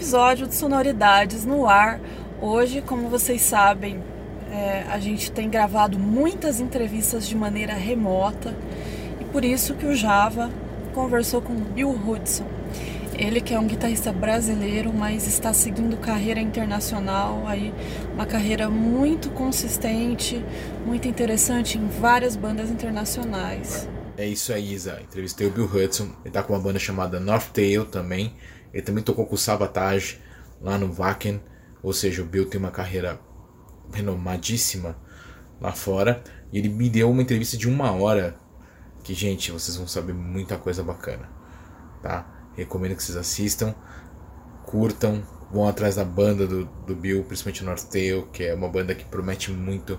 episódio de Sonoridades no ar. Hoje, como vocês sabem, é, a gente tem gravado muitas entrevistas de maneira remota e por isso que o Java conversou com Bill Hudson. Ele que é um guitarrista brasileiro, mas está seguindo carreira internacional, aí uma carreira muito consistente, muito interessante em várias bandas internacionais. É isso aí, Isa. Entrevistei o Bill Hudson. Ele tá com uma banda chamada North Tail também. Ele também tocou com o Sabotage lá no Wacken. Ou seja, o Bill tem uma carreira renomadíssima lá fora. E ele me deu uma entrevista de uma hora. Que, gente, vocês vão saber muita coisa bacana. Tá? Recomendo que vocês assistam. Curtam. Vão atrás da banda do, do Bill, principalmente North Tail, que é uma banda que promete muito.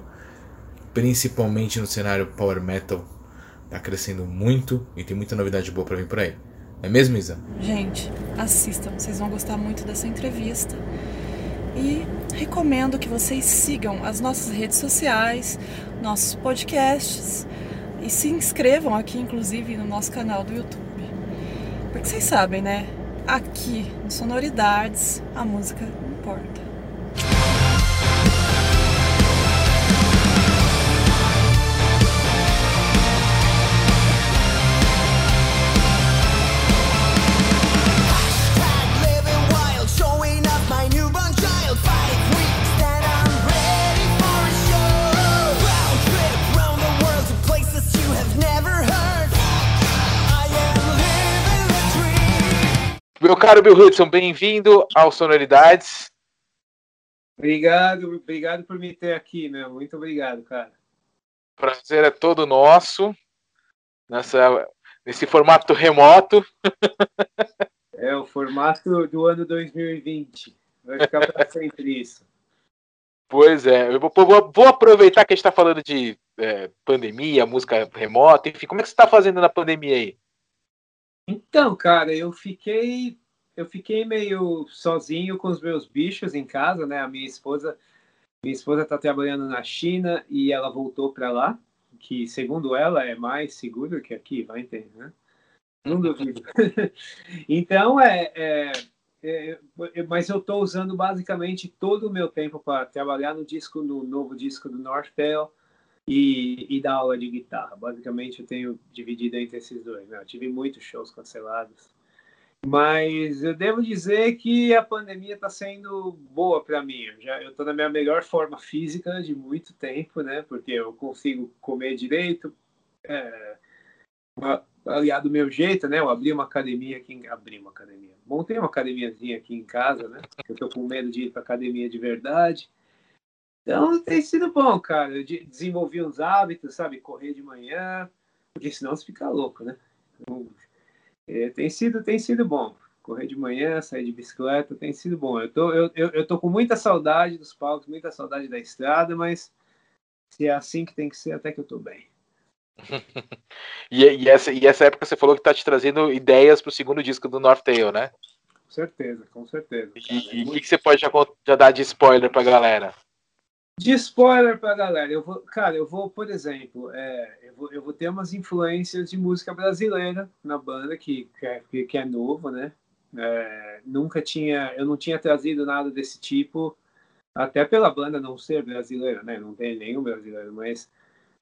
Principalmente no cenário power metal Tá crescendo muito e tem muita novidade boa para vir por aí. É mesmo, Isa? Gente, assistam, vocês vão gostar muito dessa entrevista. E recomendo que vocês sigam as nossas redes sociais, nossos podcasts e se inscrevam aqui, inclusive, no nosso canal do YouTube. Porque vocês sabem, né? Aqui, no Sonoridades, a música importa. Meu caro Bill Hudson, bem-vindo ao Sonoridades. Obrigado, obrigado por me ter aqui, meu. Muito obrigado, cara. Prazer é todo nosso nessa, nesse formato remoto. É o formato do ano 2020. Vai ficar para sempre isso. Pois é, eu vou, vou, vou aproveitar que a gente está falando de é, pandemia, música remota, enfim, como é que você está fazendo na pandemia aí? Então, cara, eu fiquei eu fiquei meio sozinho com os meus bichos em casa, né? A minha esposa, minha esposa tá trabalhando na China e ela voltou para lá, que segundo ela é mais seguro que aqui, vai entender, né? Não duvido. então é, é, é, mas eu estou usando basicamente todo o meu tempo para trabalhar no disco, no novo disco do Northtail e, e dar aula de guitarra. Basicamente eu tenho dividido entre esses dois. Né? Eu tive muitos shows cancelados mas eu devo dizer que a pandemia está sendo boa para mim. Eu já eu estou na minha melhor forma física de muito tempo, né? Porque eu consigo comer direito, é, aliado do meu jeito, né? Eu abri uma academia aqui, abri uma academia, montei uma academiazinha aqui em casa, né? Eu tô com medo de ir para academia de verdade. Então tem sido bom, cara. Eu desenvolvi uns hábitos, sabe? Correr de manhã, porque senão você fica louco, né? Então, é, tem sido tem sido bom. Correr de manhã, sair de bicicleta, tem sido bom. Eu tô, eu, eu, eu tô com muita saudade dos palcos, muita saudade da estrada, mas se é assim que tem que ser, até que eu tô bem. e, e, essa, e essa época você falou que tá te trazendo ideias pro segundo disco do North Tail, né? Com certeza, com certeza. Cara. E o muito... que, que você pode já, já dar de spoiler pra galera? De spoiler pra galera, eu vou, cara, eu vou, por exemplo, é, eu, vou, eu vou ter umas influências de música brasileira na banda, que, que, é, que é novo, né? É, nunca tinha, eu não tinha trazido nada desse tipo, até pela banda não ser brasileira, né? Não tem nenhum brasileiro, mas,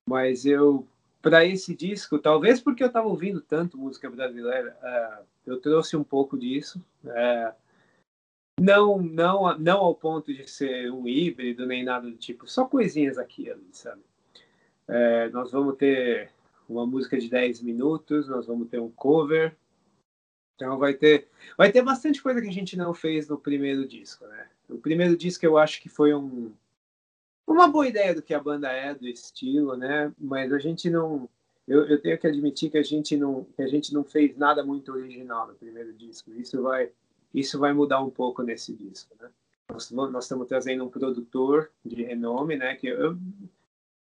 mas eu, para esse disco, talvez porque eu estava ouvindo tanto música brasileira, é, eu trouxe um pouco disso. É, não, não, não ao ponto de ser um híbrido nem nada do tipo, só coisinhas aqui sabe? É, nós vamos ter uma música de 10 minutos, nós vamos ter um cover. Então vai ter, vai ter bastante coisa que a gente não fez no primeiro disco, né? O primeiro disco eu acho que foi um, uma boa ideia do que a banda é, do estilo, né? Mas a gente não, eu, eu tenho que admitir que a gente não, que a gente não fez nada muito original no primeiro disco. Isso vai isso vai mudar um pouco nesse disco, né? Nós, nós estamos trazendo um produtor de renome, né? Que eu,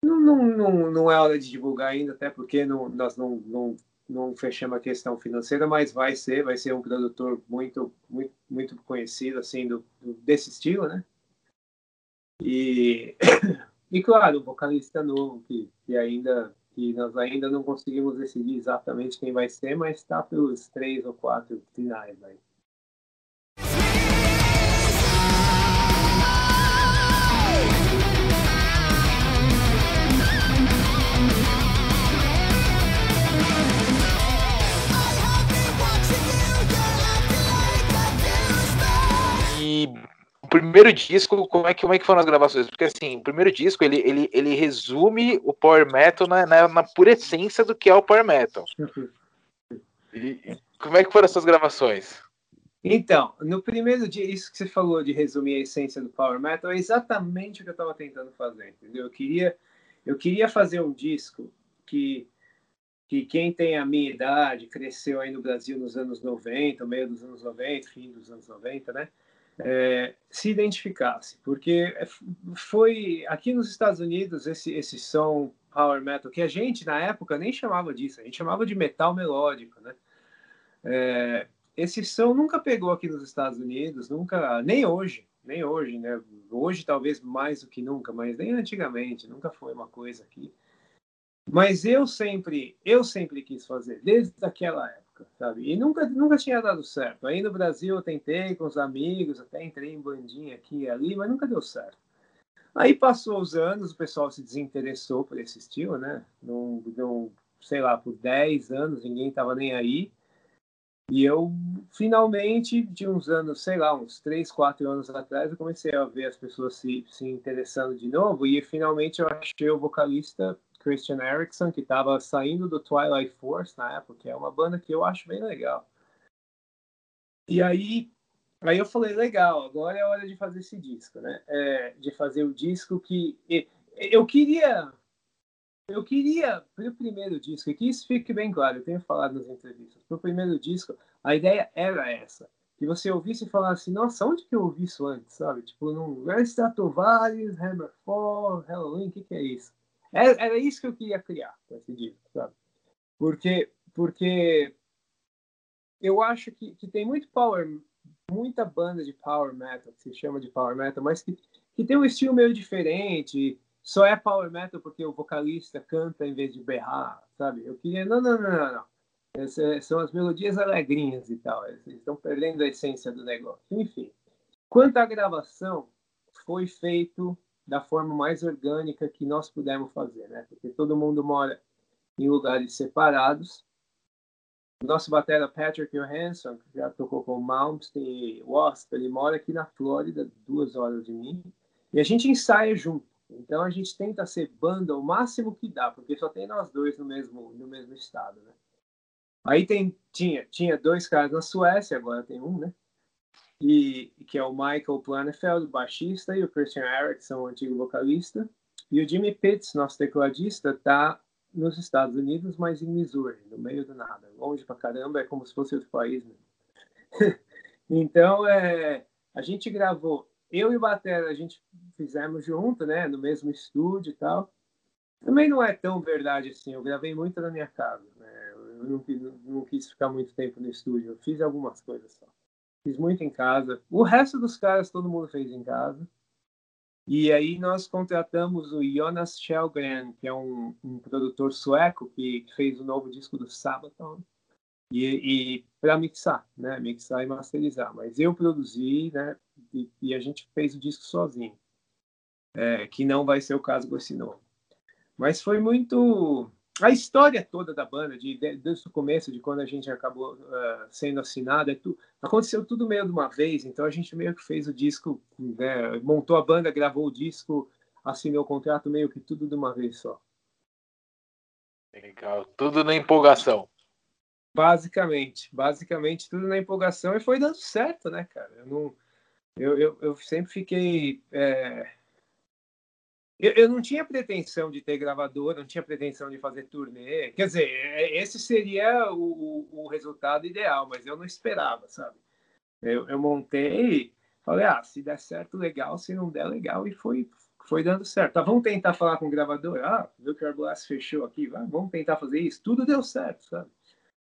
não, não, não, não é hora de divulgar ainda, até porque não, nós não, não, não fechamos a questão financeira, mas vai ser, vai ser um produtor muito, muito, muito conhecido, assim, do, desse estilo, né? E, e claro, um vocalista novo que, que ainda que nós ainda não conseguimos decidir exatamente quem vai ser, mas está pelos três ou quatro finais aí. O primeiro disco, como é, que, como é que foram as gravações? Porque assim, o primeiro disco ele, ele, ele resume o Power Metal na, na, na pura essência do que é o Power Metal. E, como é que foram essas gravações? Então, no primeiro dia, isso que você falou de resumir a essência do Power Metal é exatamente o que eu estava tentando fazer, entendeu? Eu queria, eu queria fazer um disco que, que quem tem a minha idade, cresceu aí no Brasil nos anos 90, meio dos anos 90, fim dos anos 90, né? É, se identificasse, porque foi aqui nos Estados Unidos esse, esse som power metal que a gente na época nem chamava disso, a gente chamava de metal melódico, né? É, esse som nunca pegou aqui nos Estados Unidos, nunca, nem hoje, nem hoje, né? Hoje talvez mais do que nunca, mas nem antigamente, nunca foi uma coisa aqui. Mas eu sempre, eu sempre quis fazer, desde aquela época época, sabe? E nunca, nunca tinha dado certo. Aí no Brasil eu tentei com os amigos, até entrei em bandinha aqui e ali, mas nunca deu certo. Aí passou os anos, o pessoal se desinteressou por esse estilo, né? Não, não sei lá, por 10 anos ninguém estava nem aí. E eu, finalmente, de uns anos, sei lá, uns 3, 4 anos atrás, eu comecei a ver as pessoas se, se interessando de novo. E finalmente eu achei o vocalista Christian Erickson, que estava saindo do Twilight Force na época, que é uma banda que eu acho bem legal. E aí, aí eu falei, legal, agora é hora de fazer esse disco, né? É, de fazer o disco que eu queria eu queria, para o primeiro disco, e que isso fique bem claro, eu tenho falado nas entrevistas, para o primeiro disco, a ideia era essa, que você ouvisse e falasse, nossa, onde que eu ouvi isso antes, sabe? Tipo, num Stratovarius, Hammerfall, Halloween, o que, que é isso? Era, é, isso que eu queria criar com esse disco, sabe? Porque, porque eu acho que, que tem muito power, muita banda de power metal, que se chama de power metal, mas que, que tem um estilo meio diferente, só é power metal porque o vocalista canta em vez de berrar, sabe? Eu queria, não, não, não, não, não. Essas são as melodias alegrinhas e tal, eles estão perdendo a essência do negócio. Enfim, quanto à gravação, foi feito da forma mais orgânica que nós pudermos fazer, né? Porque todo mundo mora em lugares separados. Nosso batera Patrick Johansson, que já tocou com Malmsteen e Wasp, ele mora aqui na Flórida, duas horas de mim, e a gente ensaia junto. Então a gente tenta ser banda o máximo que dá, porque só tem nós dois no mesmo no mesmo estado, né? Aí tem tinha tinha dois caras na Suécia, agora tem um, né? E que é o Michael Planefeld, baixista, e o Christian Erickson, o antigo vocalista. E o Jimmy Pitts, nosso tecladista, está nos Estados Unidos, mas em Missouri, no meio do nada, longe pra caramba, é como se fosse outro país mesmo. então, é, a gente gravou, eu e o Batera, a gente fizemos junto, né, no mesmo estúdio e tal. Também não é tão verdade assim, eu gravei muito na minha casa, né, eu não, não, não quis ficar muito tempo no estúdio, eu fiz algumas coisas só. Fiz muito em casa. O resto dos caras todo mundo fez em casa. E aí nós contratamos o Jonas Kjellgren, que é um, um produtor sueco que fez o novo disco do Sabaton. E, e para mixar, né? Mixar e masterizar. Mas eu produzi, né? E, e a gente fez o disco sozinho. É, que não vai ser o caso com esse novo. Mas foi muito a história toda da banda, de, de, desde o começo, de quando a gente acabou uh, sendo assinado, é tu, aconteceu tudo meio de uma vez, então a gente meio que fez o disco, né, montou a banda, gravou o disco, assinou o contrato, meio que tudo de uma vez só. Legal, tudo na empolgação. Basicamente, basicamente tudo na empolgação e foi dando certo, né, cara? Eu, não, eu, eu, eu sempre fiquei. É eu, eu, não tinha pretensão de ter gravador, não tinha pretensão de fazer turnê. Quer dizer, é, esse seria o, o, o resultado ideal, mas eu não esperava, sabe? Eu, eu montei, falei, ah, se der certo, legal, se não der, legal, e foi, foi dando certo. Tá, vamos tentar falar com o gravador? Ah, viu que o Blast fechou aqui, vamos tentar fazer isso. Tudo deu certo, sabe?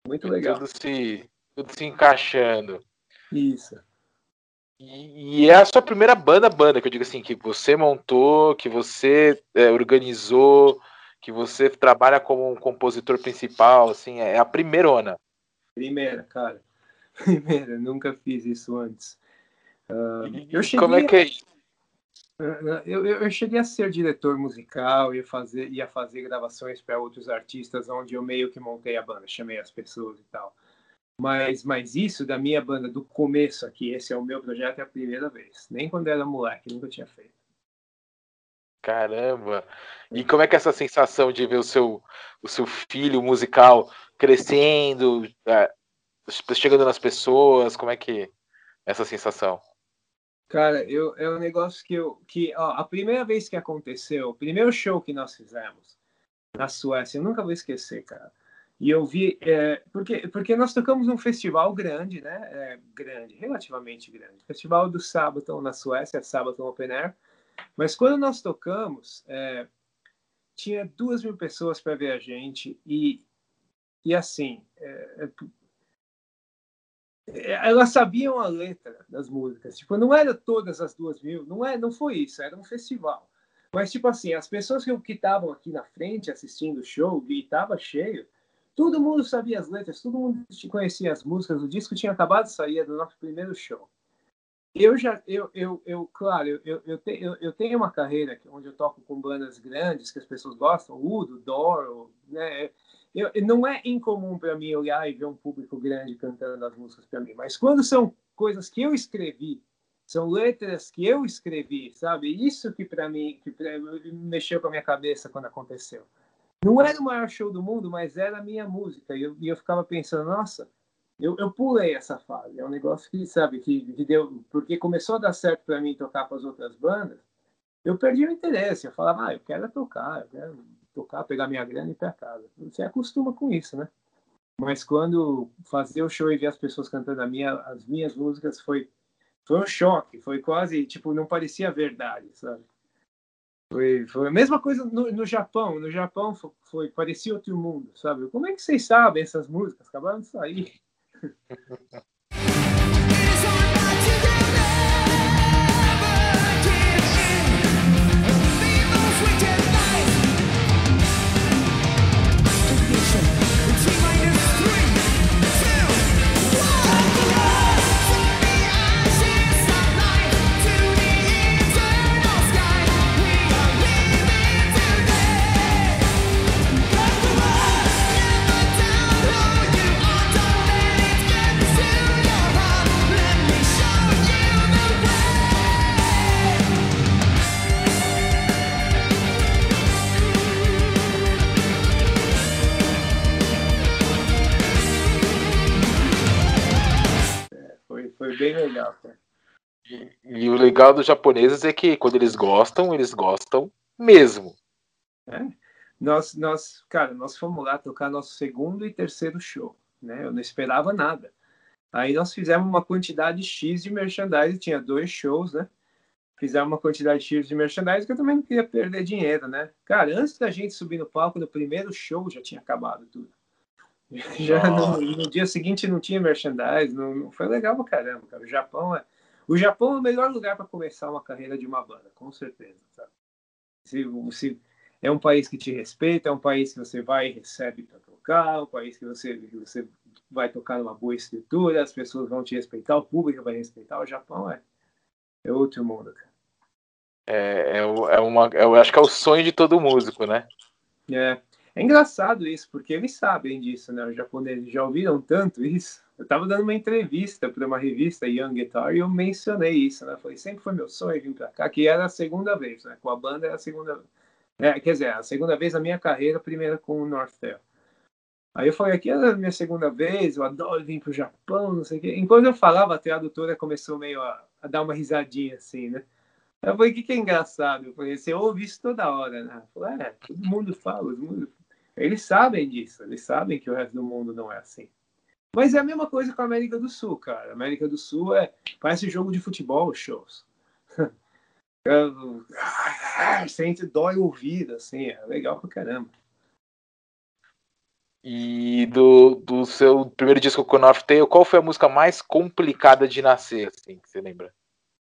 Muito legal. Tudo se, tudo se encaixando. Isso. E, e, é a sua primeira banda, banda, que eu digo assim, que você montou, que você é, organizou, que você trabalha como um compositor principal, assim, é a primeirona. Primeira, cara. Primeira, nunca fiz isso antes. Uh, eu cheguei Como é que é isso? Eu, eu, eu, cheguei a ser diretor musical, ia fazer, ia fazer gravações para outros artistas, onde eu meio que montei a banda, chamei as pessoas e tal. Mas, mas isso da minha banda, do começo aqui, esse é o meu projeto, é a primeira vez. Nem quando era moleque, nunca tinha feito. Caramba! E como é que é essa sensação de ver o seu, o seu filho musical crescendo, é, chegando nas pessoas? Como é que é essa sensação? Cara, eu, é um negócio que eu. Que, ó, a primeira vez que aconteceu, o primeiro show que nós fizemos na Suécia, eu nunca vou esquecer, cara. E eu vi. É, porque, porque nós tocamos num festival grande, né? É, grande, relativamente grande. Festival do Sabaton na Suécia, Sabaton Open Air. Mas quando nós tocamos, é, tinha duas mil pessoas para ver a gente. E, e assim, é, é é, elas sabiam a letra das músicas. Tipo, não era todas as duas mil, não é, não foi isso, era um festival. Mas tipo assim, as pessoas que estavam aqui na frente assistindo o show e estava cheio, todo mundo sabia as letras, todo mundo conhecia as músicas. O disco tinha acabado de sair do nosso primeiro show. Eu já, eu, eu, eu claro, eu, eu, eu, te, eu, eu tenho uma carreira onde eu toco com bandas grandes que as pessoas gostam, Udo, Doro, né? eu, não é incomum para mim olhar e ver um público grande cantando as músicas para mim, mas quando são coisas que eu escrevi, são letras que eu escrevi, sabe? Isso que para mim que pra, mexeu com a minha cabeça quando aconteceu. Não era o maior show do mundo, mas era a minha música. E eu, e eu ficava pensando, nossa, eu, eu pulei essa fase. É um negócio que, sabe, que, que deu. Porque começou a dar certo para mim tocar com as outras bandas, eu perdi o interesse. Eu falava, ah, eu quero tocar, eu quero tocar, pegar minha grana e ir para casa. Você acostuma com isso, né? Mas quando fazer o show e ver as pessoas cantando minha, as minhas músicas foi foi um choque, foi quase tipo não parecia verdade, sabe? Foi, foi a mesma coisa no, no Japão. No Japão foi, foi, parecia outro mundo, sabe? Como é que vocês sabem essas músicas? Acabaram de sair. bem legal, cara. E, e, o legal dos japoneses é que quando eles gostam, eles gostam mesmo. É. Nós, nós, cara, nós fomos lá tocar nosso segundo e terceiro show, né? Eu não esperava nada. Aí nós fizemos uma quantidade X de merchandising, tinha dois shows, né? Fizemos uma quantidade X de merchandising que eu também não queria perder dinheiro, né? Cara, antes da gente subir no palco no primeiro show já tinha acabado tudo. Já no, no, dia seguinte não tinha merchandise, não, não, foi legal pra caramba, cara. O Japão é, o Japão é o melhor lugar para começar uma carreira de uma banda, com certeza. Sabe? Se, se, é um país que te respeita, é um país que você vai e recebe para tocar, um país que você, que você vai tocar numa boa estrutura, as pessoas vão te respeitar, o público vai respeitar. O Japão é, é outro mundo, cara. É, é, é uma, eu acho que é o sonho de todo músico, né? É. É engraçado isso, porque eles sabem disso, né? Os japoneses já ouviram tanto isso. Eu estava dando uma entrevista para uma revista Young Guitar e eu mencionei isso, né? Falei, sempre foi meu sonho vir para cá, que era a segunda vez, né? Com a banda era a segunda é, quer dizer, a segunda vez na minha carreira, a primeira com o Northtail. Aí eu falei, aqui é a minha segunda vez, eu adoro vir para o Japão, não sei o quê. Enquanto eu falava, a tradutora começou meio a, a dar uma risadinha assim, né? Eu falei, o que, que é engraçado? Eu falei, você ouve isso toda hora, né? Eu falei, é, todo mundo fala, todo mundo eles sabem disso, eles sabem que o resto do mundo não é assim. Mas é a mesma coisa com a América do Sul, cara. A América do Sul é parece jogo de futebol, shows. Sente dói o ouvido, assim, é legal pra caramba. E do, do seu primeiro disco com North Tail, qual foi a música mais complicada de nascer, assim, que você lembra?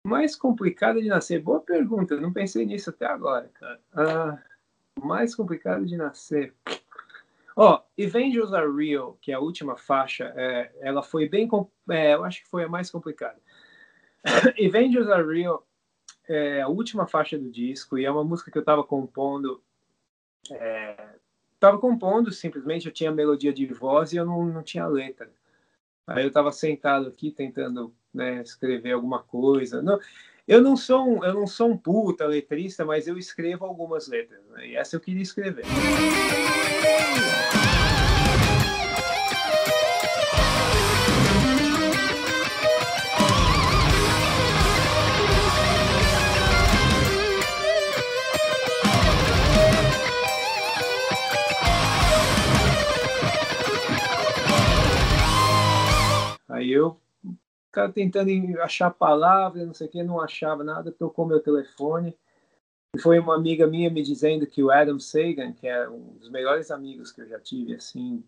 Mais complicada de nascer? Boa pergunta, não pensei nisso até agora, cara. Ah, mais complicado de nascer. Ó, oh, Avengers Are Real, que é a última faixa, é, ela foi bem. É, eu acho que foi a mais complicada. Avengers Are Real é a última faixa do disco e é uma música que eu estava compondo. É, compondo simplesmente, eu tinha melodia de voz e eu não, não tinha letra. Aí eu estava sentado aqui tentando né, escrever alguma coisa. Não, eu não sou um, eu não sou um puta letrista, mas eu escrevo algumas letras. Né, e essa eu queria escrever. Aí eu ficava tentando achar palavras, não sei o que, não achava nada, tocou meu telefone. E foi uma amiga minha me dizendo que o Adam Sagan, que é um dos melhores amigos que eu já tive, assim,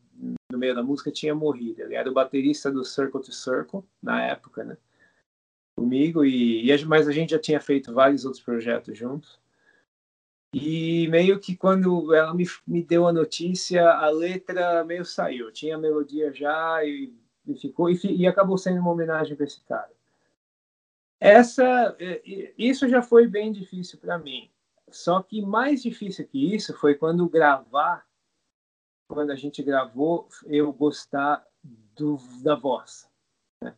no meio da música, tinha morrido. Ele era o baterista do Circle to Circle, na época, né? Comigo, e, e mas a gente já tinha feito vários outros projetos juntos. E meio que quando ela me, me deu a notícia, a letra meio saiu. Tinha a melodia já e e ficou e, e acabou sendo uma homenagem para esse cara. Essa, é, isso já foi bem difícil para mim. Só que mais difícil que isso foi quando gravar, quando a gente gravou, eu gostar do, da voz. Né?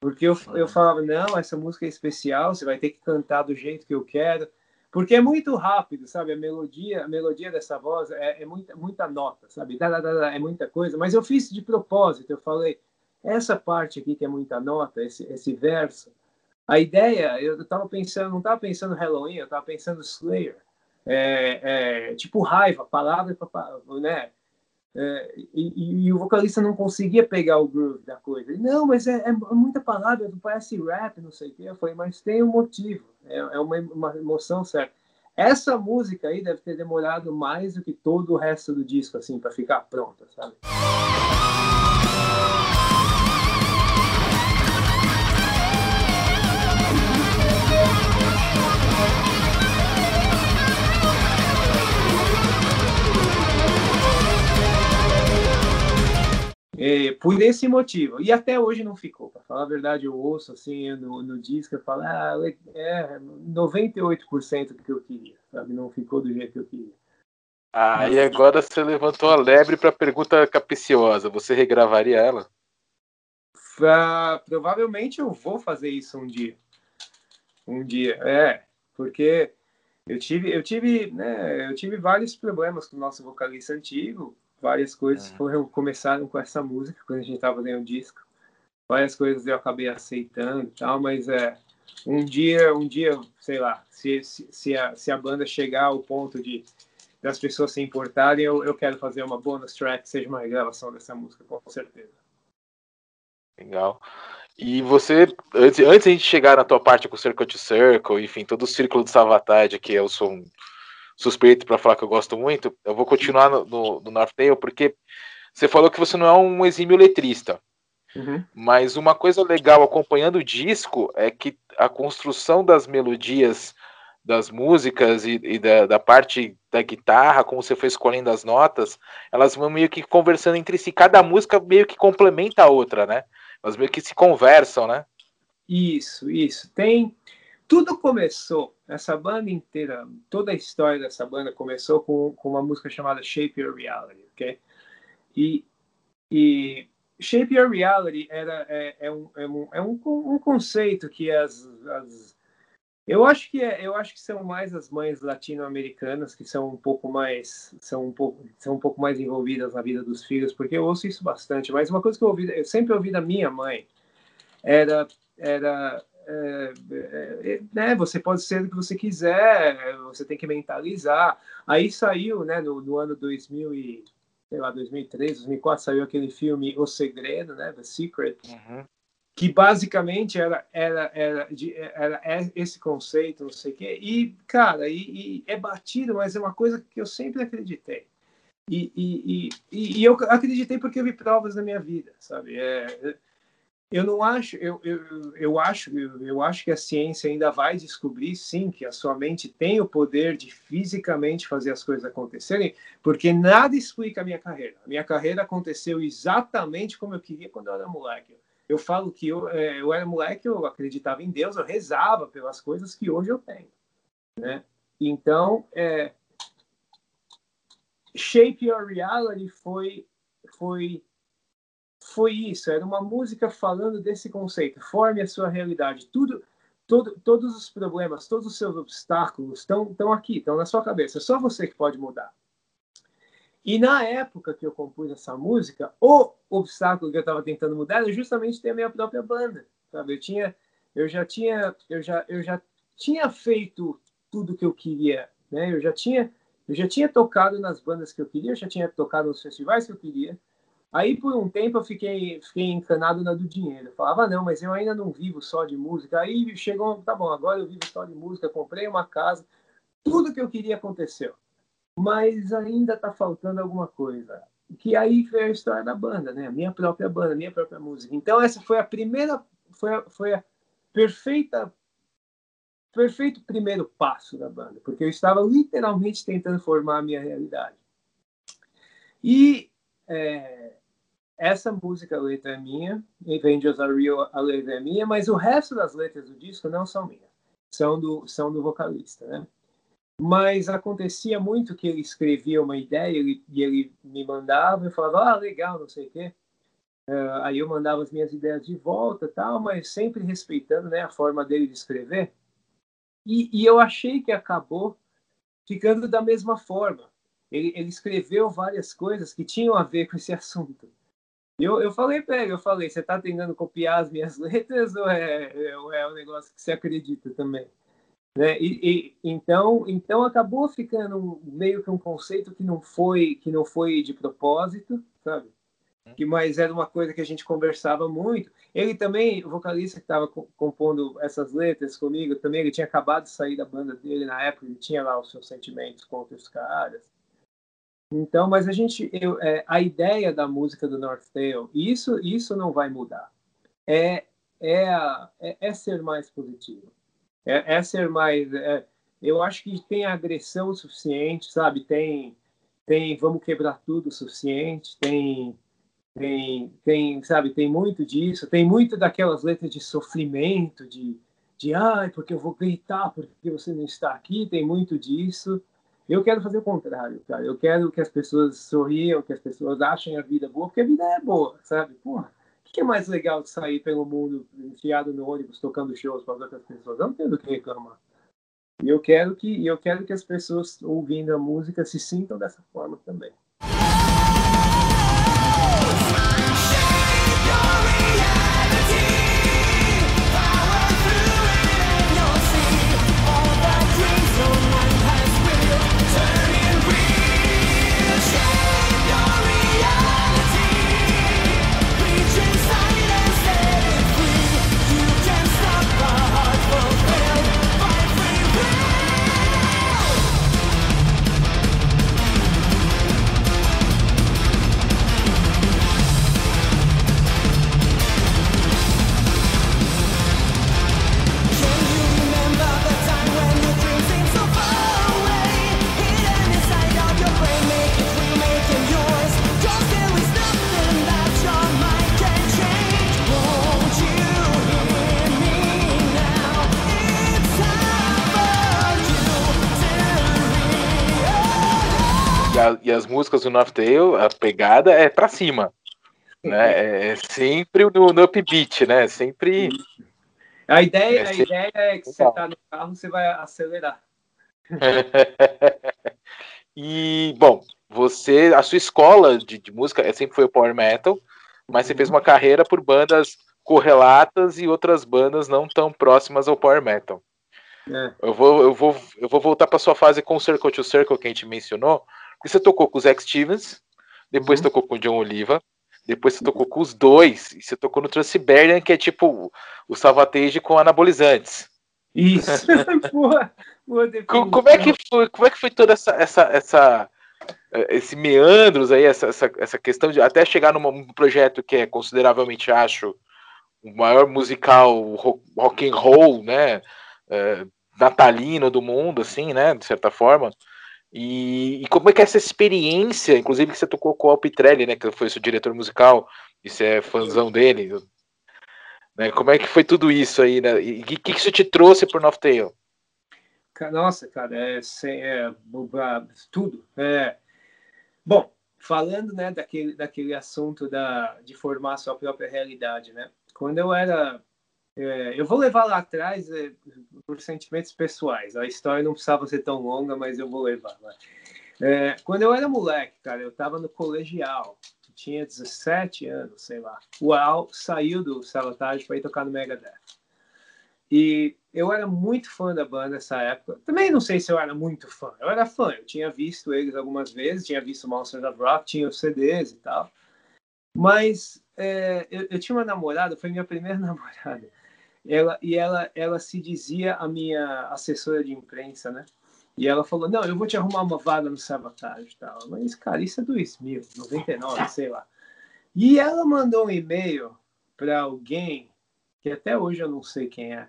Porque eu, eu falava, não, essa música é especial, você vai ter que cantar do jeito que eu quero. Porque é muito rápido, sabe? A melodia, a melodia dessa voz é, é muita, muita nota, sabe? é muita coisa. Mas eu fiz de propósito. Eu falei, essa parte aqui que é muita nota, esse, esse verso, a ideia, eu estava pensando, não estava pensando Halloween, eu estava pensando Slayer. É, é, tipo raiva, palavra, né? É, e, e, o vocalista não conseguia pegar o groove da coisa. Não, mas é, é muita palavra, parece rap, não sei o quê. Eu falei, mas tem um motivo, é, é uma, uma emoção certa. Essa música aí deve ter demorado mais do que todo o resto do disco, assim, para ficar pronta, sabe? É, por esse motivo. E até hoje não ficou. Para falar a verdade, eu ouço assim no, no disco, eu falo, ah, é 98% do que eu queria, sabe? Não ficou do jeito que eu queria. Ah, e agora você levantou a lebre para a pergunta capiciosa. Você regravaria ela? Provavelmente eu vou fazer isso um dia. Um dia, é, porque eu tive, eu tive, né, eu tive vários problemas com o nosso vocalista antigo, várias coisas uhum. foram, começaram com essa música, quando a gente estava fazendo o disco. Várias coisas eu acabei aceitando e tal, mas é, um dia, um dia, sei lá, se, se, se, a, se a banda chegar ao ponto de das pessoas se importarem, eu, eu quero fazer uma bonus track, seja uma regravação dessa música, com certeza. Legal. E você, antes, antes de a gente chegar na tua parte com o Circle to Circle, enfim, todo o círculo de Savatage, que eu sou um suspeito para falar que eu gosto muito, eu vou continuar no, no, no North Tail, porque você falou que você não é um exímio letrista. Uhum. Mas uma coisa legal acompanhando o disco é que a construção das melodias das músicas e, e da, da, parte da guitarra, como você foi escolhendo as notas, elas vão meio que conversando entre si. Cada música meio que complementa a outra, né? Elas meio que se conversam, né? Isso, isso. Tem. Tudo começou essa banda inteira, toda a história dessa banda começou com, com uma música chamada Shape Your Reality, ok? E, e Shape Your Reality era, é, é, um, é, um, é um, um conceito que as, as eu acho que é, eu acho que são mais as mães latino-americanas que são um pouco mais são um pouco são um pouco mais envolvidas na vida dos filhos, porque eu ouço isso bastante. Mas uma coisa que eu ouvi, eu sempre ouvi da minha mãe era era é, é, é, né, você pode ser o que você quiser, você tem que mentalizar. Aí saiu, né, no, no ano 2000 e, sei lá, 2003, 2004, saiu aquele filme O Segredo, né, The Secret, uhum. que basicamente era, era, era, de, era esse conceito, não sei o quê. E, cara, e, e é batido, mas é uma coisa que eu sempre acreditei. E, e, e, e, eu acreditei porque eu vi provas na minha vida, sabe? É, eu não acho, eu, eu, eu acho, eu, eu, acho que a ciência ainda vai descobrir, sim, que a sua mente tem o poder de fisicamente fazer as coisas acontecerem, porque nada explica a minha carreira. A minha carreira aconteceu exatamente como eu queria quando eu era moleque. Eu falo que eu, é, eu era moleque, eu acreditava em Deus, eu rezava pelas coisas que hoje eu tenho, né? Então, é, Shape Your Reality foi foi foi isso, era uma música falando desse conceito, forme a sua realidade. Tudo, todo, todos os problemas, todos os seus obstáculos estão, aqui, estão na sua cabeça. Só você que pode mudar. E na época que eu compus essa música, o obstáculo que eu estava tentando mudar era justamente ter a minha própria banda, sabe? Eu tinha, eu já tinha, eu já, eu já tinha feito tudo que eu queria, né? Eu já tinha, eu já tinha tocado nas bandas que eu queria, eu já tinha tocado nos festivais que eu queria. Aí, por um tempo, eu fiquei, fiquei encanado na do dinheiro. Eu falava, não, mas eu ainda não vivo só de música. Aí chegou, tá bom, agora eu vivo só de música, comprei uma casa, tudo que eu queria aconteceu. Mas ainda tá faltando alguma coisa. Que aí foi a história da banda, né? A minha própria banda, minha própria música. Então, essa foi a primeira, foi a, foi a perfeita perfeito primeiro passo da banda, porque eu estava literalmente tentando formar a minha realidade. E é, essa música, a letra é minha, Avengers Are Real, a letra é minha, mas o resto das letras do disco não são minhas, são do, são do vocalista, né? Mas acontecia muito que ele escrevia uma ideia ele, e ele me mandava, eu falava, ah, legal, não sei o quê. Uh, aí eu mandava as minhas ideias de volta tal, mas sempre respeitando né, a forma dele de escrever. E, e eu achei que acabou ficando da mesma forma. Ele, ele escreveu várias coisas que tinham a ver com esse assunto. Eu, eu falei para ele, eu falei, você está tentando copiar as minhas letras ou é, ou é um negócio que você acredita também? Né? E, e, então, então acabou ficando meio que um conceito que não foi que não foi de propósito, sabe? Que mais era uma coisa que a gente conversava muito. Ele também, o vocalista que estava compondo essas letras comigo, também ele tinha acabado de sair da banda dele na época, ele tinha lá os seus sentimentos contra os caras. Então, mas a gente, eu, é, a ideia da música do North Tail, isso, isso não vai mudar. É, é, é, é ser mais positivo. É, é ser mais. É, eu acho que tem agressão suficiente, sabe? Tem, tem, vamos quebrar tudo o suficiente. Tem, tem, tem, sabe? Tem muito disso. Tem muito daquelas letras de sofrimento, de, de ai, porque eu vou gritar porque você não está aqui. Tem muito disso. Eu quero fazer o contrário, cara. Eu quero que as pessoas sorriam, que as pessoas achem a vida boa, porque a vida é boa, sabe? Porra, o que é mais legal de sair pelo mundo enfiado no ônibus, tocando shows para outras pessoas? Eu não tenho do que reclamar. E eu quero que eu quero que as pessoas ouvindo a música se sintam dessa forma também. Músicas do North Tail, a pegada é pra cima. Né? É sempre no, no upbeat, né? Sempre. A ideia, é, a ideia é que você tá no carro, você vai acelerar. e, bom, você, a sua escola de, de, música é, sempre foi o Power Metal, mas você fez uma carreira por bandas correlatas e outras bandas não tão próximas ao Power Metal. É. Eu, vou, eu, vou, eu vou voltar para sua fase com o Circle to Circle que a gente mencionou, porque você tocou com o Zack Stevens, depois uhum. tocou com o John Oliva, depois você tocou com os dois, e você tocou no Transiberian, que é tipo o Salvatage com anabolizantes. Isso. boa, boa como é que foi, como é que foi toda essa, essa, essa esse meandros aí, essa, essa, essa questão de até chegar num projeto que é consideravelmente, acho, o maior musical rock and roll, né? É, natalino do mundo, assim, né? De certa forma. E, e, como é que é essa experiência, inclusive que você tocou com o Alpitrelli, né? Que foi seu diretor musical, e você é fãzão dele. Né, como é que foi tudo isso aí, né? E o que, que isso te trouxe por Noftail? Nossa, cara, é, é, tudo. É, bom, falando né, daquele, daquele assunto da, de formar sua própria realidade, né? Quando eu era. É, eu vou levar lá atrás é, por sentimentos pessoais. A história não precisava ser tão longa, mas eu vou levar. É, quando eu era moleque, cara, eu tava no colegial. Tinha 17 anos, sei lá. O Al saiu do Sabotage para ir tocar no Megadeth. E eu era muito fã da banda nessa época. Também não sei se eu era muito fã. Eu era fã. Eu tinha visto eles algumas vezes, tinha visto Monsters of Rock, tinha os CDs e tal. Mas é, eu, eu, tinha uma namorada, foi minha primeira namorada. Ela, e ela, ela se dizia a minha assessora de imprensa, né? E ela falou: Não, eu vou te arrumar uma vaga no Sabotage e tal. Mas, cara, isso é 2000, 99, sei lá. E ela mandou um e-mail para alguém, que até hoje eu não sei quem é,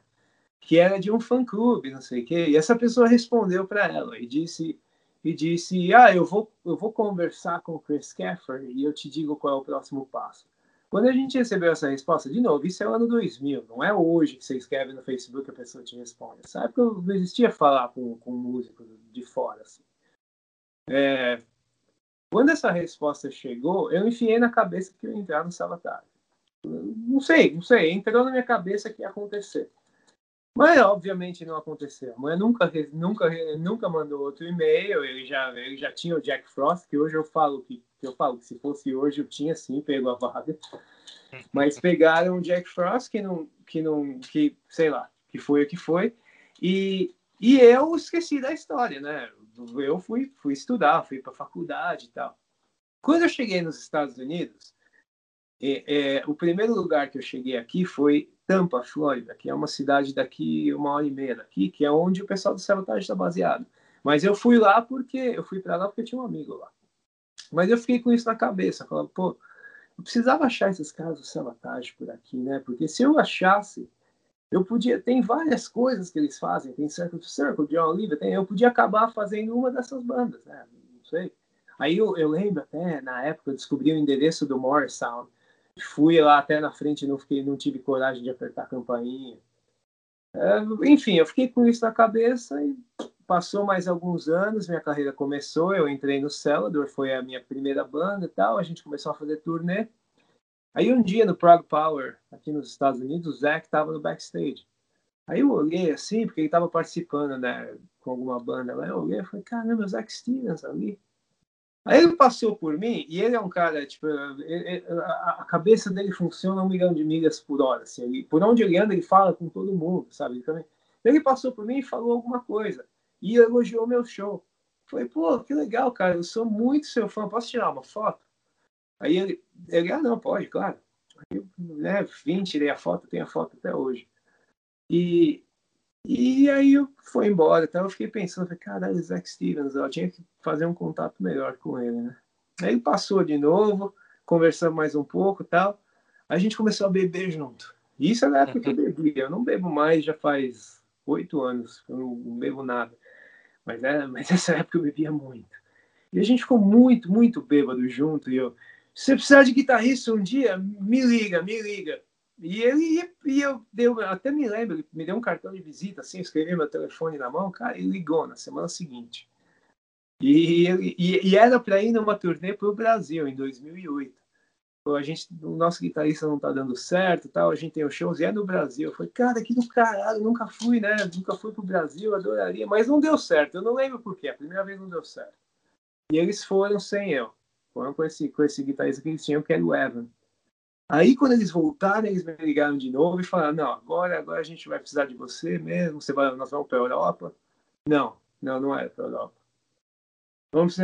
que era de um fã-clube, não sei o quê. E essa pessoa respondeu para ela e disse e disse: "Ah, eu vou eu vou conversar com o Chris Caffer e eu te digo qual é o próximo passo". Quando a gente recebeu essa resposta, de novo, isso é o ano 2000, não é hoje que você escreve no Facebook e a pessoa te responde. Nessa época não existia falar com, com músicos de fora. Assim. É, quando essa resposta chegou, eu enfiei na cabeça que eu ia entrar no Sabotage. Não sei, não sei, entrou na minha cabeça que ia acontecer. Mas obviamente não aconteceu. Mãe nunca, nunca, nunca mandou outro e-mail. Ele já, ele já tinha o Jack Frost, que hoje eu falo que eu falo que se fosse hoje eu tinha sim pego a vaga. Mas pegaram o Jack Frost que não, que não, que sei lá, que foi o que foi. E, e eu esqueci da história, né? Eu fui, fui estudar, fui para faculdade e tal. Quando eu cheguei nos Estados Unidos, é, é, o primeiro lugar que eu cheguei aqui foi Tampa, Flórida, que é uma cidade daqui uma hora e meia daqui, que é onde o pessoal do Sabotage está baseado. Mas eu fui lá porque eu fui para lá porque tinha um amigo lá. Mas eu fiquei com isso na cabeça, falando, pô, eu precisava achar esses casos do Sabotage por aqui, né? Porque se eu achasse, eu podia. Tem várias coisas que eles fazem, tem Circle to Circle, John Oliver, tem, eu podia acabar fazendo uma dessas bandas, né? Não sei. Aí eu, eu lembro até, na época, eu descobri o endereço do Morris Sound Fui lá até na frente, não fiquei, não tive coragem de apertar a campainha. É, enfim, eu fiquei com isso na cabeça e passou mais alguns anos, minha carreira começou, eu entrei no Celador, foi a minha primeira banda e tal, a gente começou a fazer turnê. Aí um dia no Prague Power, aqui nos Estados Unidos, o Zac estava no backstage. Aí eu olhei assim, porque ele estava participando, né, com alguma banda lá, eu olhei e falei, caramba, o Zac Stevens ali. Aí ele passou por mim e ele é um cara, tipo, ele, a, cabeça dele funciona um milhão de milhas por hora. Assim, ele, por onde ele anda, ele fala com todo mundo, sabe? Ele, também, ele passou por mim e falou alguma coisa e elogiou meu show. Falei, pô, que legal, cara, eu sou muito seu fã, posso tirar uma foto? Aí ele, ele ah, não, pode, claro. Aí eu né, vim, tirei a foto, tenho a foto até hoje. E, e aí eu fui embora, então eu fiquei pensando, falei, caralho, Zack Stevens, eu tinha que fazer um contato melhor com ele, né? Aí ele passou de novo, conversamos mais um pouco tal. A gente começou a beber junto. Isso é na época que eu bebia. Eu não bebo mais, já faz oito anos, eu não bebo nada. Mas, é, mas nessa época eu bebia muito. E a gente ficou muito, muito bêbado junto. E eu, se você precisar de guitarrista um dia, me liga, me liga. E ele e eu deu, até me lembro, ele me deu um cartão de visita, assim, escrevi meu telefone na mão, cara, e ligou na semana seguinte. E, e, e era para ir numa turnê para o Brasil em 2008. A gente, o nosso guitarrista não tá dando certo, tal. A gente tem os shows e é no Brasil. Eu falei, cara, que do caralho, nunca fui, né? Nunca fui pro Brasil, adoraria, mas não deu certo. Eu não lembro por quê. A primeira vez não deu certo. E eles foram sem eu. Foram com esse, com esse guitarrista que eles tinham, que era o Evan. Aí, quando eles voltaram, eles me ligaram de novo e falaram: não, agora, agora a gente vai precisar de você mesmo, você vai, nós vamos para a Europa. Não, não, não era para a Europa. Vamos,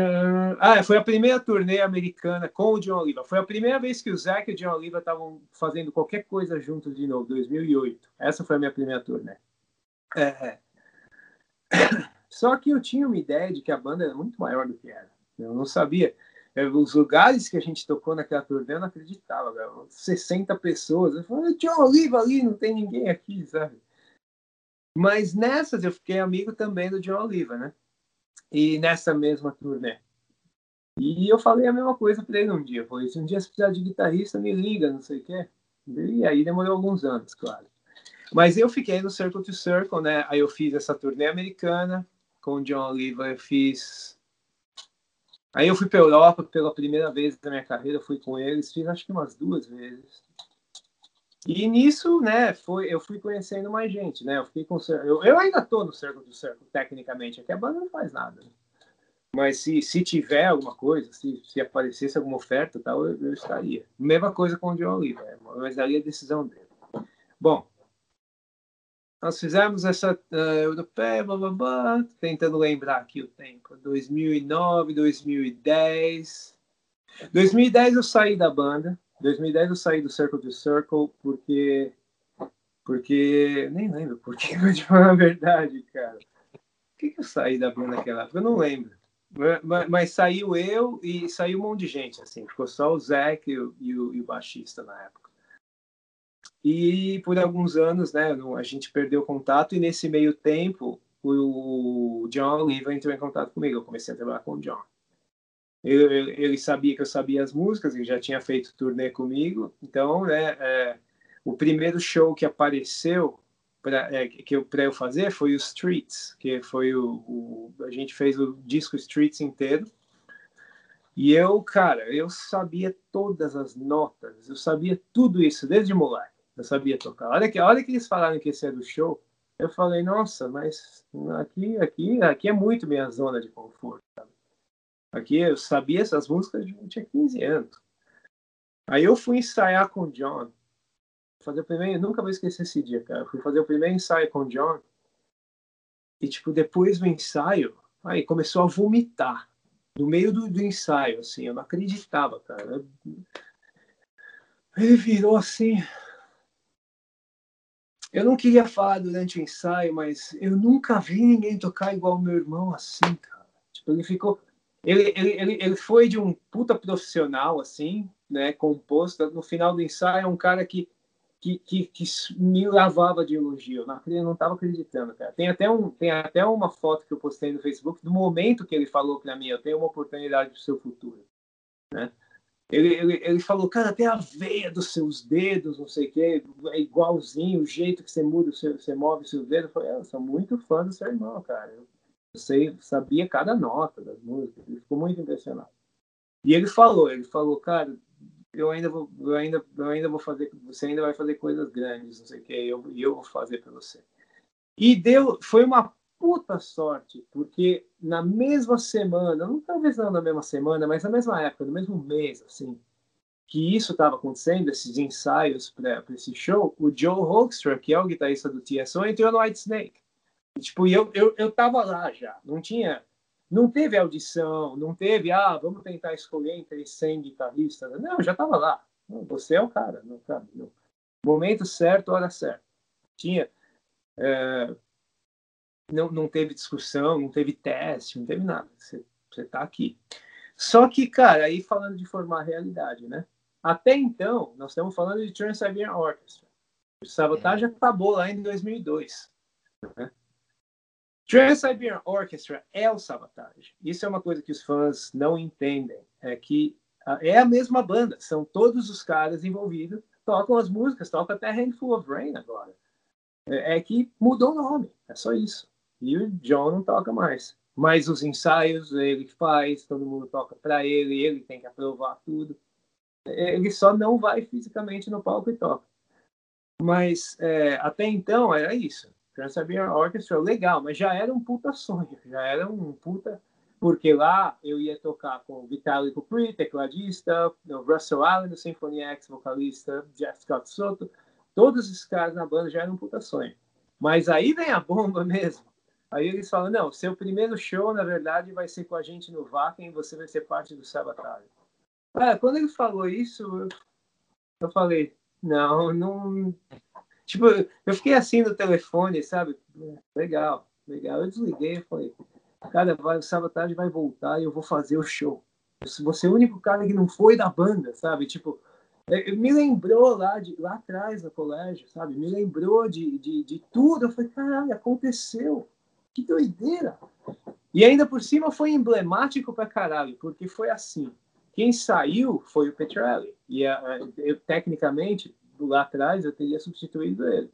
ah, foi a primeira turnê americana com o John Oliva. Foi a primeira vez que o Zac e o John Oliva estavam fazendo qualquer coisa juntos de novo, 2008. Essa foi a minha primeira turnê. É, é. Só que eu tinha uma ideia de que a banda era muito maior do que era. Eu não sabia. Os lugares que a gente tocou naquela turnê, eu não acreditava, velho. 60 pessoas. Eu falei, John Oliva ali, não tem ninguém aqui, sabe? Mas nessas eu fiquei amigo também do John Oliva, né? E nessa mesma turnê. E eu falei a mesma coisa para ele um dia. Falei, se um dia você precisar de guitarrista, me liga, não sei o quê. E aí demorou alguns anos, claro. Mas eu fiquei no Circle to Circle, né? Aí eu fiz essa turnê americana com o John Oliva. Eu fiz. Aí eu fui para Europa pela primeira vez na minha carreira. Fui com eles, fiz acho que umas duas vezes. E nisso, né, foi, eu fui conhecendo mais gente, né? Eu fiquei com eu, eu ainda tô no Circle to Circle, tecnicamente, aqui a banda não faz nada. Né? Mas se, se tiver alguma coisa, se, se aparecesse alguma oferta, tal, eu, eu estaria. Mesma coisa com o John Oliver, mas daria a decisão dele. Bom, nós fizemos essa uh, europeia, blá, blá, blá, tentando lembrar aqui o tempo. 2009, 2010. 2010 eu saí da banda. 2010 eu saí do Circle to Circle porque porque nem lembro porque, vou te falar a verdade, cara. Por que, que eu saí da banda naquela época? Eu não lembro. Mas, mas, saiu eu e saiu um monte de gente, assim. Ficou só o Zac e o, e e o baixista na época. E por alguns anos, né, a gente perdeu contato e nesse meio tempo o John Oliver entrou em contato comigo. Eu comecei a trabalhar com o John. Ele, ele sabia que eu sabia as músicas, ele já tinha feito turnê comigo. Então, né, é, o primeiro show que apareceu para é, que eu, eu fazer foi o Streets, que foi o, o, a gente fez o disco Streets inteiro. E eu, cara, eu sabia todas as notas, eu sabia tudo isso desde moleque. Eu sabia tocar. Olha que, olha que eles falaram que esse era o show. Eu falei, nossa, mas aqui, aqui, aqui é muito minha zona de conforto. Sabe? Aqui eu sabia essas músicas eu tinha 15 anos. Aí eu fui ensaiar com o John fazer o primeiro, nunca vou esquecer esse dia, cara. Eu fui fazer o primeiro ensaio com o John. E, tipo, depois do ensaio, aí começou a vomitar. No meio do, do ensaio, assim, eu não acreditava, cara. Ele virou assim. Eu não queria falar durante o ensaio, mas eu nunca vi ninguém tocar igual meu irmão assim, cara. Tipo, ele ficou. Ele, ele, ele, ele foi de um puta profissional, assim, né? Composto. No final do ensaio, é um cara que que, que, que me lavava de elogio. Eu não estava acreditando, cara. Tem até, um, tem até uma foto que eu postei no Facebook do momento que ele falou para mim: eu tenho uma oportunidade para o seu futuro. Né? Ele, ele, ele falou, cara, tem a veia dos seus dedos, não sei o quê, é igualzinho, o jeito que você muda, você move o seu dedo. Eu falei, é, eu sou muito fã do seu irmão, cara. Eu, eu sei, sabia cada nota das músicas. Ele ficou muito impressionado. E ele falou, ele falou, cara, eu ainda vou, eu ainda, eu ainda vou fazer, você ainda vai fazer coisas grandes, não sei o que, e eu, eu vou fazer para você. E deu, foi uma puta sorte, porque na mesma semana, não talvez não na mesma semana, mas na mesma época, no mesmo mês, assim, que isso estava acontecendo, esses ensaios para esse show, o Joe Hoekstra, que é o guitarrista do TSO, entrou no White Snake. E, tipo, eu, eu, eu tava lá já, não tinha não teve audição, não teve, ah, vamos tentar escolher entre 100 guitarristas. Não, já estava lá. Você é o cara. Não, cara não. Momento certo, hora certa. Tinha. É, não, não teve discussão, não teve teste, não teve nada. Você, você tá aqui. Só que, cara, aí falando de formar realidade, né? Até então, nós estamos falando de Trans-Siberian Orchestra. O Sabotage acabou lá em 2002. Né? Trans-Siberian Orchestra é o Sabotage. Isso é uma coisa que os fãs não entendem. É que é a mesma banda. São todos os caras envolvidos. Tocam as músicas, tocam até Handful of Rain agora. É, é que mudou o nome. É só isso. E o John não toca mais. Mas os ensaios ele faz, todo mundo toca para ele, ele tem que aprovar tudo. Ele só não vai fisicamente no palco e toca. Mas é, até então era isso. Trans-Siberian Orchestra, legal, mas já era um puta sonho, já era um puta. Porque lá eu ia tocar com o Vitaly Kupri, tecladista, o Russell Allen do Symphony X, vocalista, Jeff Scott Soto, todos esses caras na banda já eram um puta sonho. Mas aí vem a bomba mesmo. Aí eles falam: não, seu primeiro show, na verdade, vai ser com a gente no Wacken e você vai ser parte do Sabotage. Ah, quando ele falou isso, eu, falei: não, não, Tipo, eu fiquei assim no telefone, sabe? Legal, legal. Eu desliguei e falei, cara, vai, o Sabotage vai voltar e eu vou fazer o show. você é o único cara que não foi da banda, sabe? Tipo, é, me lembrou lá, de, lá atrás no colégio, sabe? Me lembrou de, de, de tudo. Eu falei, caralho, aconteceu. Que doideira. E ainda por cima foi emblemático pra caralho, porque foi assim. Quem saiu foi o Petrelli. E eu, tecnicamente, lá atrás, eu teria substituído ele.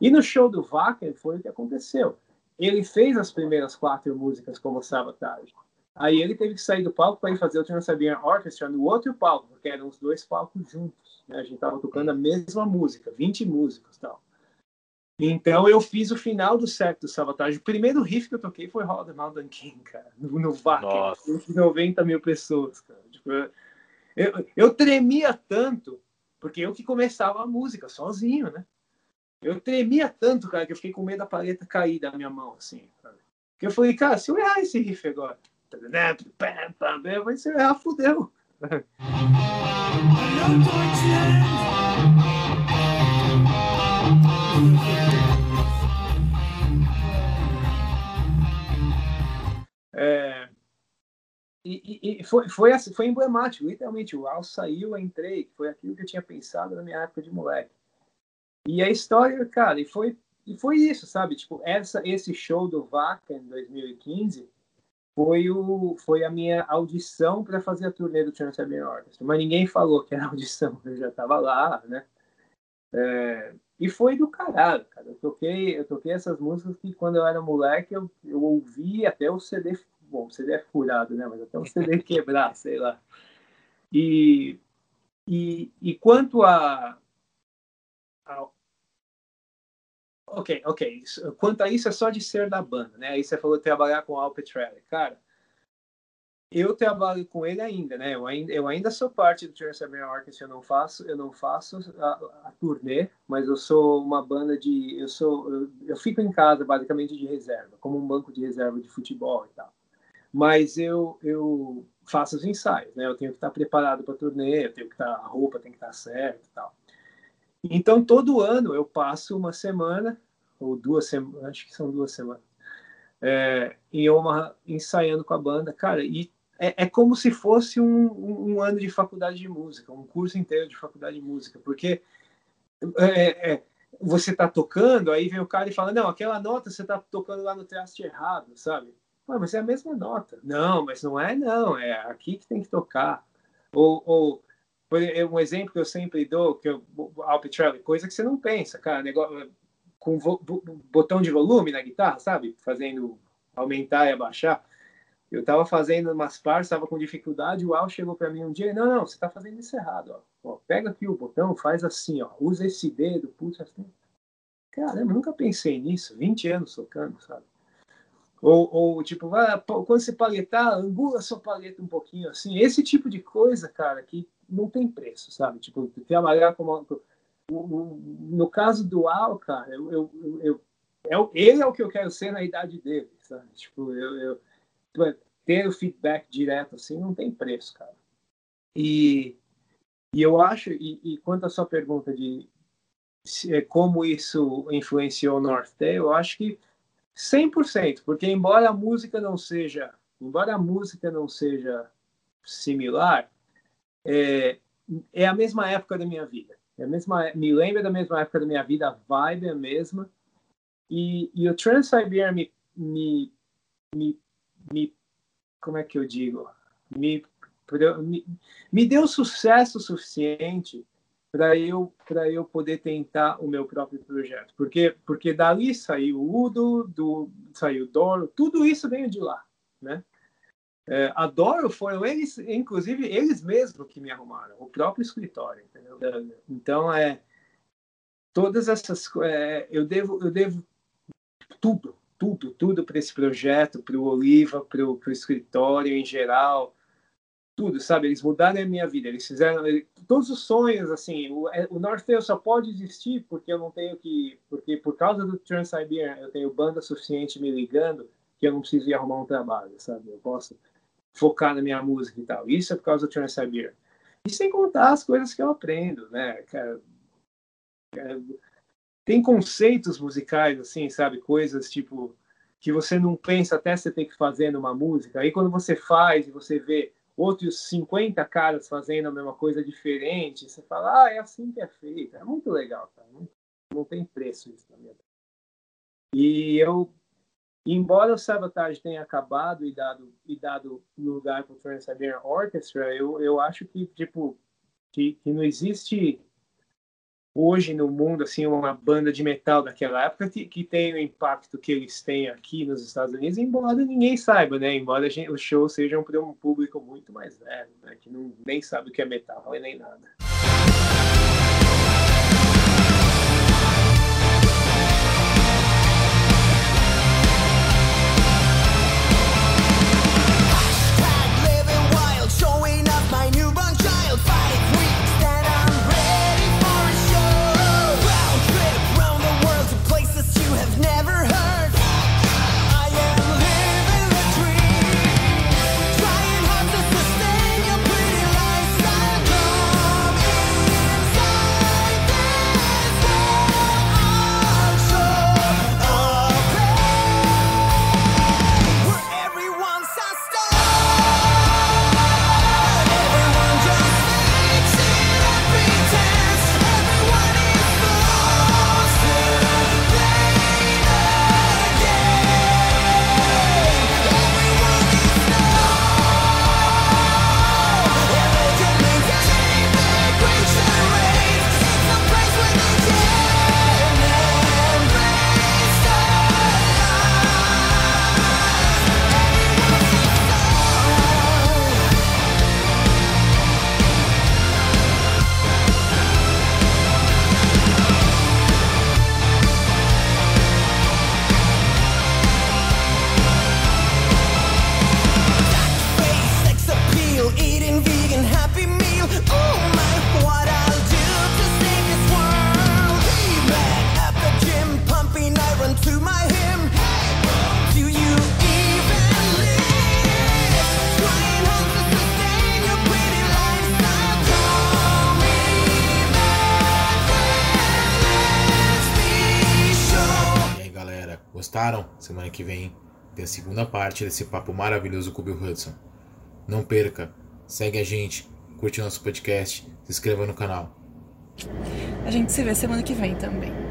E no show do Wacken foi o que aconteceu. Ele fez as primeiras quatro músicas como Sabotage. Aí ele teve que sair do palco para ir fazer o Trans-Siberian Orchestra no outro palco, porque eram os dois palcos juntos. Né? A gente estava tocando a mesma música, 20 músicas tal. Então eu fiz o final do set do Sabotage. O primeiro riff que eu toquei foi Hall the Mountain King, cara, no, no VAC. 90 mil pessoas, cara. Tipo, eu, eu tremia tanto, porque eu que começava a música sozinho, né? Eu tremia tanto, cara, que eu fiquei com medo da paleta cair da minha mão, assim. Cara. Porque eu falei, cara, se eu errar esse riff agora, vai ser errar, fudeu. É, e, e, foi, foi, assim, foi emblemático, literalmente. O Al saiu, eu entrei, foi aquilo que eu tinha pensado na minha época de moleque. E a história, cara, e foi, e foi isso, sabe? Tipo, essa, esse show do Vaca em 2015 foi, o, foi a minha audição para fazer a turnê do Trans-Siberian Orchestra. Mas ninguém falou que era audição, eu já estava lá, né? É, e foi do caralho, cara. Eu toquei, eu toquei essas músicas que quando eu era moleque eu, eu ouvi até o CD, bom, o CD é furado, né? Mas até o CD quebrar, sei lá. E, e, e quanto a, a Ok, ok. Quanto a isso, é só de ser da banda, né? Aí você falou trabalhar com o Al Petrelli. Cara, eu trabalho com ele ainda, né? Eu ainda, eu ainda sou parte do Trans Siberian Orchestra, eu não faço, eu não faço a, a, turnê, mas eu sou uma banda de, eu sou, eu, eu, fico em casa basicamente de reserva, como um banco de reserva de futebol e tal. Mas eu, eu faço os ensaios, né? Eu tenho que estar preparado para a turnê, eu tenho que estar, a roupa tem que estar certa e tal. Então todo ano eu passo uma semana ou duas semanas, acho que são duas semanas, é, em Omaha ensaiando com a banda, cara, e é, é como se fosse um, um, ano de faculdade de música, um curso inteiro de faculdade de música, porque é, é, você está tocando, aí vem o cara e fala, não, aquela nota você está tocando lá no traste errado, sabe? mas é a mesma nota. Não, mas não é não, é aqui que tem que tocar. Ou, ou um exemplo que eu sempre dou, que eu, Alpitrelli, coisa que você não pensa, cara, negócio, com botão de volume na guitarra, sabe? Fazendo aumentar e abaixar. Eu estava fazendo umas partes, estava com dificuldade, o Al chegou para mim um dia, não, não, você está fazendo isso errado, ó. ó. Pega aqui o botão, faz assim, ó, usa esse dedo, puxa assim. Caramba, nunca pensei nisso, 20 anos tocando, sabe? Ou, ou tipo, ah, quando você paletar, angula sua paleta um pouquinho, assim. Esse tipo de coisa, cara, que não tem preço, sabe? Tipo, trabalhar como... No caso do Al, cara, eu, eu, eu, eu, ele é o que eu quero ser na idade dele, sabe? Tipo, eu, eu ter o feedback direto assim não tem preço, cara. E, e eu acho, e, e quanto à sua pergunta de se, é, como isso influenciou o North Day, eu acho que 100%, porque embora a música não seja, embora a música não seja similar, é, é a mesma época da minha vida. É a mesma, me lembra da mesma época da minha vida, a vibe é a mesma. E, e o Trans-Siberian me, me, me me como é que eu digo? Me me, me deu sucesso suficiente para eu para eu poder tentar o meu próprio projeto. Porque porque dali saiu o Udo do saiu Doro tudo isso veio de lá né? É, a Doro foram eles inclusive eles mesmos que me arrumaram o próprio escritório entendeu? Então é todas essas é, eu devo eu devo tudo tudo, tudo para esse projeto, para o Oliva, para o escritório em geral, tudo, sabe? Eles mudaram a minha vida, eles fizeram todos os sonhos, assim, o, é, o Northtail só pode existir porque eu não tenho que, porque por causa do Trans-Siberian eu tenho banda suficiente me ligando que eu não preciso ir arrumar um trabalho, sabe? Eu posso focar na minha música e tal. Isso é por causa do Trans-Siberian. E sem contar as coisas que eu aprendo, né? Cara, é, tem conceitos musicais, assim, sabe? Coisas tipo que você não pensa até você ter que fazer numa música. Aí quando você faz e você vê outros 50 caras fazendo a mesma coisa diferente, você fala, ah, é assim que é feito. É muito legal. Não, não tem preço isso na minha. E eu, embora o Sabotage tenha acabado e dado, e dado lugar para o Trans-Siberian Orchestra, eu, eu acho que, tipo, que, que não existe hoje no mundo assim uma banda de metal daquela época que, que tem o impacto que eles têm aqui nos Estados Unidos, embora ninguém saiba, né? Embora gente, os shows sejam para um público muito mais velho, né? que não, nem sabe o que é metal e nem nada. Tem a segunda parte desse papo maravilhoso com o Bill Hudson. Não perca, segue a gente, curte nosso podcast, se inscreva no canal. A gente se vê semana que vem também.